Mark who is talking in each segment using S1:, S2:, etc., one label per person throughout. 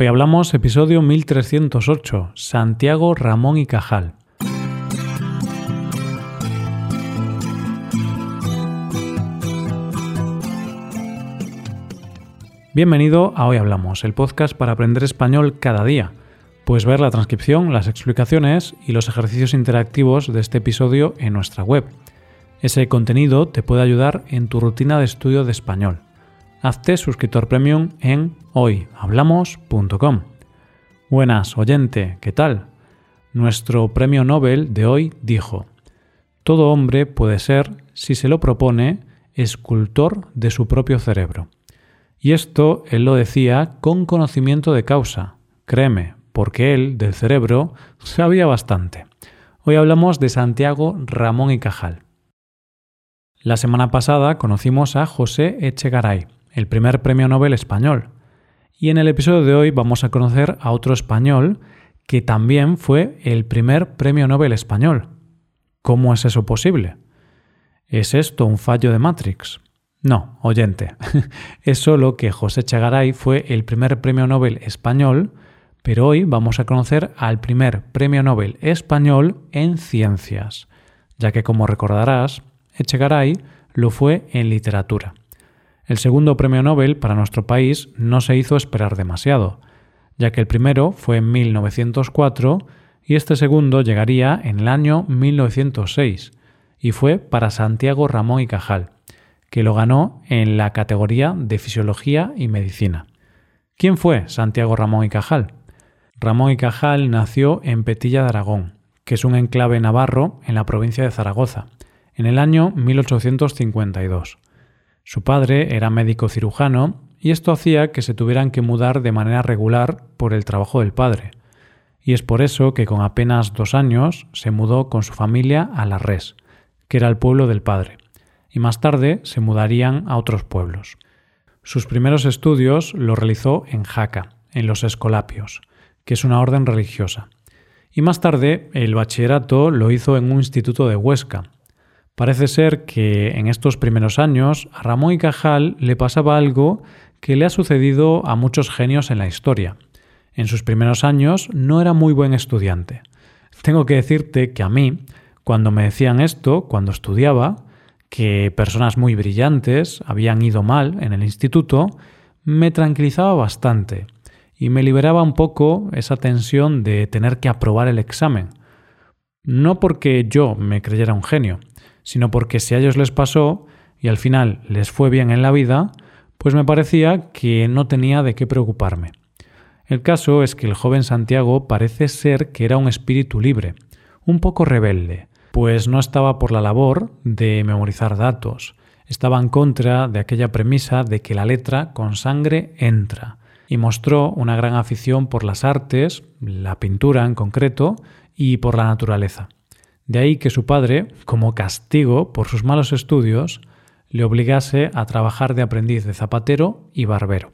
S1: Hoy hablamos episodio 1308, Santiago, Ramón y Cajal. Bienvenido a Hoy Hablamos, el podcast para aprender español cada día. Puedes ver la transcripción, las explicaciones y los ejercicios interactivos de este episodio en nuestra web. Ese contenido te puede ayudar en tu rutina de estudio de español hazte suscriptor premium en hoyhablamos.com. Buenas, oyente, ¿qué tal? Nuestro premio Nobel de hoy dijo, Todo hombre puede ser, si se lo propone, escultor de su propio cerebro. Y esto él lo decía con conocimiento de causa, créeme, porque él, del cerebro, sabía bastante. Hoy hablamos de Santiago Ramón y Cajal. La semana pasada conocimos a José Echegaray, el primer premio Nobel español. Y en el episodio de hoy vamos a conocer a otro español que también fue el primer premio Nobel español. ¿Cómo es eso posible? ¿Es esto un fallo de Matrix? No, oyente. es solo que José Chagaray fue el primer premio Nobel español, pero hoy vamos a conocer al primer premio Nobel español en ciencias, ya que como recordarás, Echegaray lo fue en literatura. El segundo premio Nobel para nuestro país no se hizo esperar demasiado, ya que el primero fue en 1904 y este segundo llegaría en el año 1906 y fue para Santiago Ramón y Cajal, que lo ganó en la categoría de Fisiología y Medicina. ¿Quién fue Santiago Ramón y Cajal? Ramón y Cajal nació en Petilla de Aragón, que es un enclave navarro en la provincia de Zaragoza, en el año 1852. Su padre era médico cirujano y esto hacía que se tuvieran que mudar de manera regular por el trabajo del padre. Y es por eso que con apenas dos años se mudó con su familia a La Res, que era el pueblo del padre, y más tarde se mudarían a otros pueblos. Sus primeros estudios los realizó en Jaca, en los Escolapios, que es una orden religiosa. Y más tarde el bachillerato lo hizo en un instituto de Huesca, Parece ser que en estos primeros años a Ramón y Cajal le pasaba algo que le ha sucedido a muchos genios en la historia. En sus primeros años no era muy buen estudiante. Tengo que decirte que a mí, cuando me decían esto, cuando estudiaba, que personas muy brillantes habían ido mal en el instituto, me tranquilizaba bastante y me liberaba un poco esa tensión de tener que aprobar el examen. No porque yo me creyera un genio, sino porque si a ellos les pasó y al final les fue bien en la vida, pues me parecía que no tenía de qué preocuparme. El caso es que el joven Santiago parece ser que era un espíritu libre, un poco rebelde, pues no estaba por la labor de memorizar datos, estaba en contra de aquella premisa de que la letra con sangre entra, y mostró una gran afición por las artes, la pintura en concreto, y por la naturaleza. De ahí que su padre, como castigo por sus malos estudios, le obligase a trabajar de aprendiz de zapatero y barbero.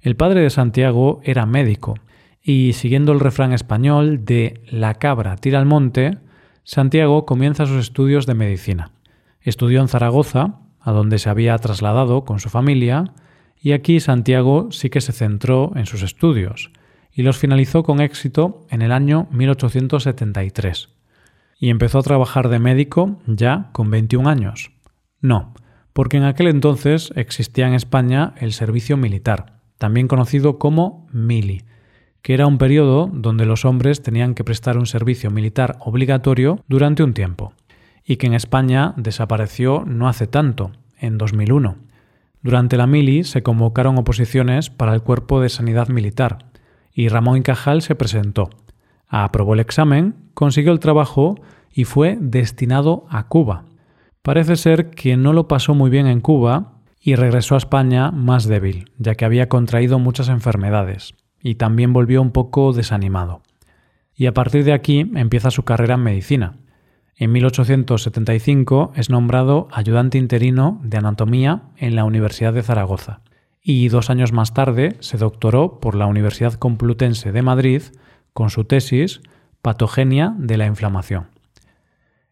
S1: El padre de Santiago era médico, y siguiendo el refrán español de la cabra tira al monte, Santiago comienza sus estudios de medicina. Estudió en Zaragoza, a donde se había trasladado con su familia, y aquí Santiago sí que se centró en sus estudios, y los finalizó con éxito en el año 1873 y empezó a trabajar de médico ya con 21 años. No, porque en aquel entonces existía en España el servicio militar, también conocido como mili, que era un periodo donde los hombres tenían que prestar un servicio militar obligatorio durante un tiempo, y que en España desapareció no hace tanto, en 2001. Durante la mili se convocaron oposiciones para el cuerpo de sanidad militar, y Ramón Cajal se presentó, aprobó el examen, consiguió el trabajo y fue destinado a Cuba. Parece ser que no lo pasó muy bien en Cuba y regresó a España más débil, ya que había contraído muchas enfermedades, y también volvió un poco desanimado. Y a partir de aquí empieza su carrera en medicina. En 1875 es nombrado ayudante interino de anatomía en la Universidad de Zaragoza y dos años más tarde se doctoró por la Universidad Complutense de Madrid con su tesis Patogenia de la inflamación.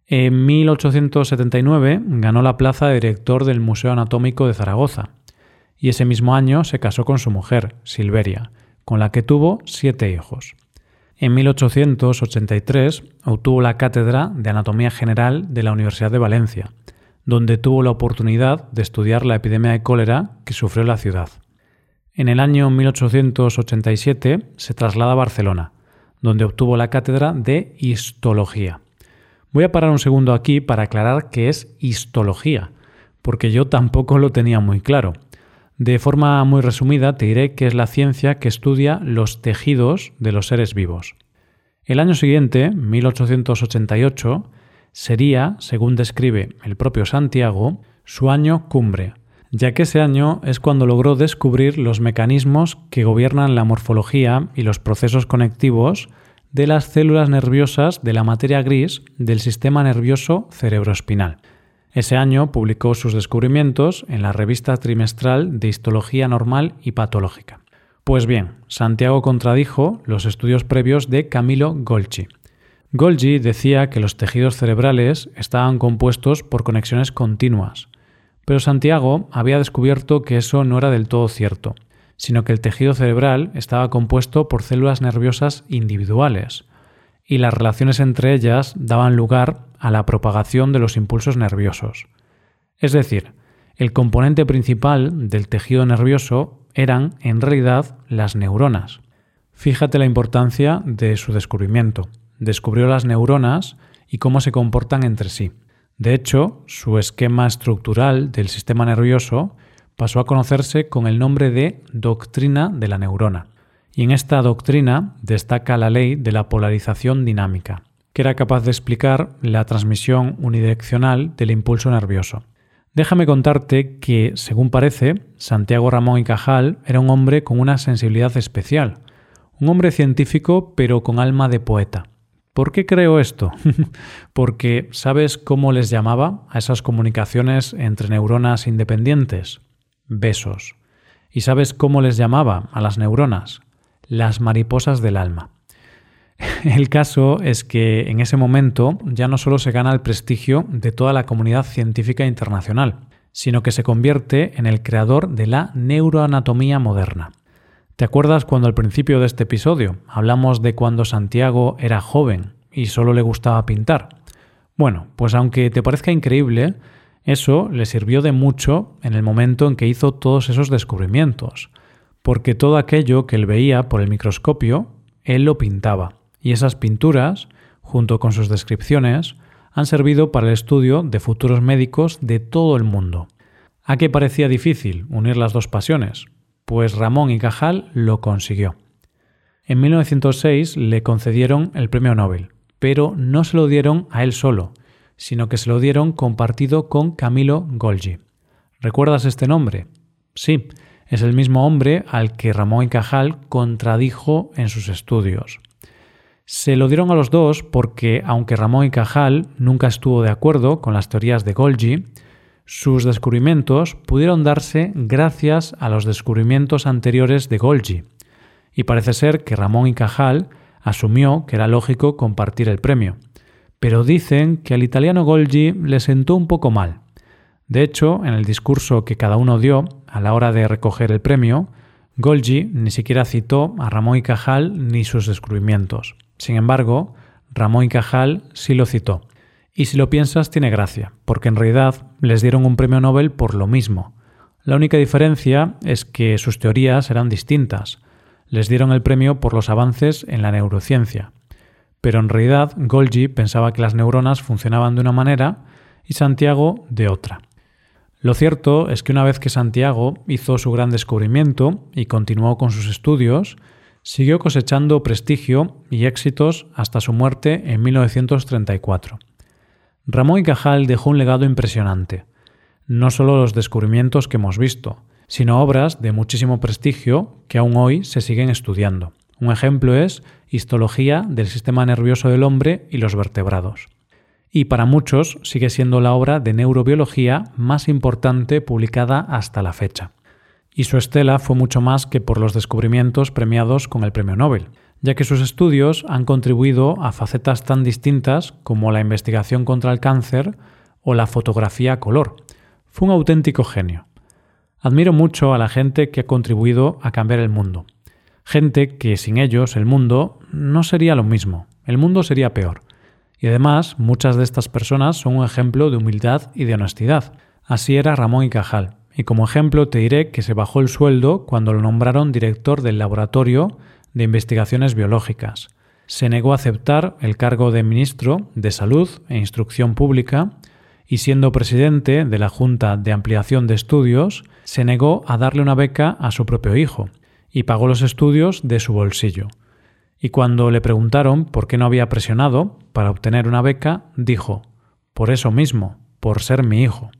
S1: En 1879 ganó la plaza de director del Museo Anatómico de Zaragoza y ese mismo año se casó con su mujer, Silveria, con la que tuvo siete hijos. En 1883 obtuvo la cátedra de Anatomía General de la Universidad de Valencia, donde tuvo la oportunidad de estudiar la epidemia de cólera que sufrió la ciudad. En el año 1887 se traslada a Barcelona, donde obtuvo la cátedra de Histología. Voy a parar un segundo aquí para aclarar qué es histología, porque yo tampoco lo tenía muy claro. De forma muy resumida te diré que es la ciencia que estudia los tejidos de los seres vivos. El año siguiente, 1888, sería, según describe el propio Santiago, su año cumbre, ya que ese año es cuando logró descubrir los mecanismos que gobiernan la morfología y los procesos conectivos de las células nerviosas de la materia gris del sistema nervioso cerebroespinal. Ese año publicó sus descubrimientos en la revista trimestral de Histología Normal y Patológica. Pues bien, Santiago contradijo los estudios previos de Camilo Golgi. Golgi decía que los tejidos cerebrales estaban compuestos por conexiones continuas, pero Santiago había descubierto que eso no era del todo cierto, sino que el tejido cerebral estaba compuesto por células nerviosas individuales, y las relaciones entre ellas daban lugar a la propagación de los impulsos nerviosos. Es decir, el componente principal del tejido nervioso eran, en realidad, las neuronas. Fíjate la importancia de su descubrimiento. Descubrió las neuronas y cómo se comportan entre sí. De hecho, su esquema estructural del sistema nervioso pasó a conocerse con el nombre de doctrina de la neurona y en esta doctrina destaca la ley de la polarización dinámica, que era capaz de explicar la transmisión unidireccional del impulso nervioso. Déjame contarte que, según parece, Santiago Ramón y Cajal era un hombre con una sensibilidad especial, un hombre científico pero con alma de poeta. ¿Por qué creo esto? Porque ¿sabes cómo les llamaba a esas comunicaciones entre neuronas independientes? Besos. ¿Y sabes cómo les llamaba a las neuronas? las mariposas del alma. El caso es que en ese momento ya no solo se gana el prestigio de toda la comunidad científica internacional, sino que se convierte en el creador de la neuroanatomía moderna. ¿Te acuerdas cuando al principio de este episodio hablamos de cuando Santiago era joven y solo le gustaba pintar? Bueno, pues aunque te parezca increíble, eso le sirvió de mucho en el momento en que hizo todos esos descubrimientos porque todo aquello que él veía por el microscopio, él lo pintaba, y esas pinturas, junto con sus descripciones, han servido para el estudio de futuros médicos de todo el mundo. ¿A qué parecía difícil unir las dos pasiones? Pues Ramón y Cajal lo consiguió. En 1906 le concedieron el premio Nobel, pero no se lo dieron a él solo, sino que se lo dieron compartido con Camilo Golgi. ¿Recuerdas este nombre? Sí, es el mismo hombre al que Ramón y Cajal contradijo en sus estudios. Se lo dieron a los dos porque, aunque Ramón y Cajal nunca estuvo de acuerdo con las teorías de Golgi, sus descubrimientos pudieron darse gracias a los descubrimientos anteriores de Golgi, y parece ser que Ramón y Cajal asumió que era lógico compartir el premio, pero dicen que al italiano Golgi le sentó un poco mal. De hecho, en el discurso que cada uno dio, a la hora de recoger el premio, Golgi ni siquiera citó a Ramón y Cajal ni sus descubrimientos. Sin embargo, Ramón y Cajal sí lo citó. Y si lo piensas, tiene gracia, porque en realidad les dieron un premio Nobel por lo mismo. La única diferencia es que sus teorías eran distintas. Les dieron el premio por los avances en la neurociencia. Pero en realidad Golgi pensaba que las neuronas funcionaban de una manera y Santiago de otra. Lo cierto es que una vez que Santiago hizo su gran descubrimiento y continuó con sus estudios, siguió cosechando prestigio y éxitos hasta su muerte en 1934. Ramón y Cajal dejó un legado impresionante, no solo los descubrimientos que hemos visto, sino obras de muchísimo prestigio que aún hoy se siguen estudiando. Un ejemplo es Histología del sistema nervioso del hombre y los vertebrados y para muchos sigue siendo la obra de neurobiología más importante publicada hasta la fecha. Y su estela fue mucho más que por los descubrimientos premiados con el Premio Nobel, ya que sus estudios han contribuido a facetas tan distintas como la investigación contra el cáncer o la fotografía a color. Fue un auténtico genio. Admiro mucho a la gente que ha contribuido a cambiar el mundo. Gente que sin ellos el mundo no sería lo mismo, el mundo sería peor. Y además, muchas de estas personas son un ejemplo de humildad y de honestidad. Así era Ramón y Cajal. Y como ejemplo te diré que se bajó el sueldo cuando lo nombraron director del Laboratorio de Investigaciones Biológicas. Se negó a aceptar el cargo de ministro de Salud e Instrucción Pública y siendo presidente de la Junta de Ampliación de Estudios, se negó a darle una beca a su propio hijo y pagó los estudios de su bolsillo. Y cuando le preguntaron por qué no había presionado para obtener una beca, dijo, por eso mismo, por ser mi hijo.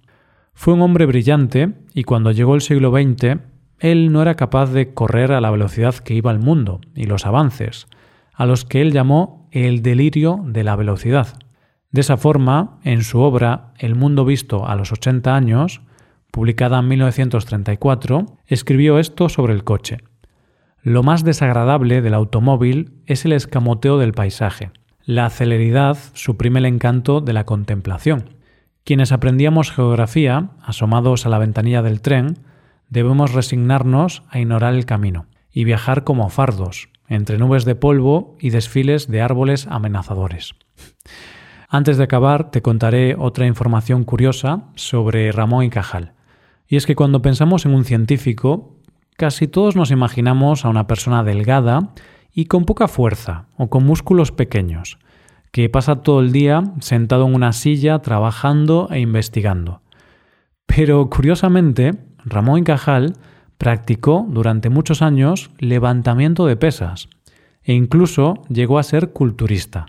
S1: Fue un hombre brillante y cuando llegó el siglo XX, él no era capaz de correr a la velocidad que iba el mundo y los avances, a los que él llamó el delirio de la velocidad. De esa forma, en su obra El mundo visto a los 80 años, publicada en 1934, escribió esto sobre el coche. Lo más desagradable del automóvil es el escamoteo del paisaje. La celeridad suprime el encanto de la contemplación. Quienes aprendíamos geografía, asomados a la ventanilla del tren, debemos resignarnos a ignorar el camino y viajar como fardos, entre nubes de polvo y desfiles de árboles amenazadores. Antes de acabar, te contaré otra información curiosa sobre Ramón y Cajal. Y es que cuando pensamos en un científico, casi todos nos imaginamos a una persona delgada y con poca fuerza o con músculos pequeños, que pasa todo el día sentado en una silla trabajando e investigando. Pero curiosamente, Ramón Cajal practicó durante muchos años levantamiento de pesas e incluso llegó a ser culturista.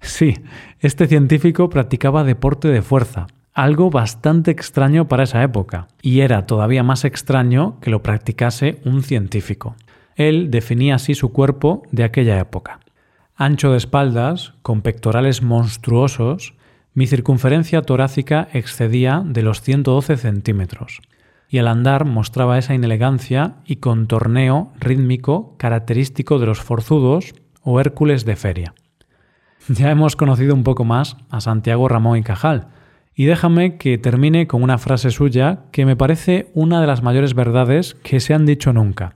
S1: Sí, este científico practicaba deporte de fuerza, algo bastante extraño para esa época, y era todavía más extraño que lo practicase un científico. Él definía así su cuerpo de aquella época. Ancho de espaldas, con pectorales monstruosos, mi circunferencia torácica excedía de los 112 centímetros, y al andar mostraba esa inelegancia y contorneo rítmico característico de los forzudos o Hércules de feria. Ya hemos conocido un poco más a Santiago Ramón y Cajal, y déjame que termine con una frase suya que me parece una de las mayores verdades que se han dicho nunca.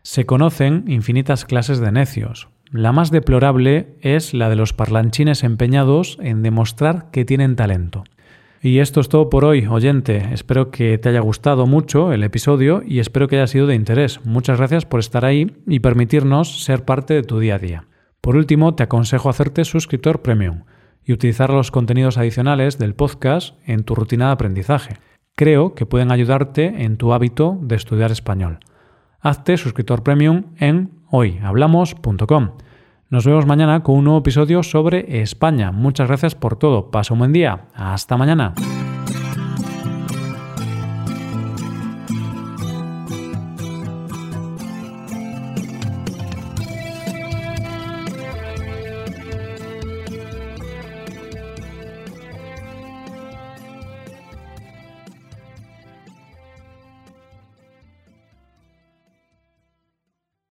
S1: Se conocen infinitas clases de necios. La más deplorable es la de los parlanchines empeñados en demostrar que tienen talento. Y esto es todo por hoy, oyente. Espero que te haya gustado mucho el episodio y espero que haya sido de interés. Muchas gracias por estar ahí y permitirnos ser parte de tu día a día. Por último, te aconsejo hacerte suscriptor premium y utilizar los contenidos adicionales del podcast en tu rutina de aprendizaje. Creo que pueden ayudarte en tu hábito de estudiar español. Hazte suscriptor premium en hoyhablamos.com. Nos vemos mañana con un nuevo episodio sobre España. Muchas gracias por todo. Pasa un buen día. Hasta mañana.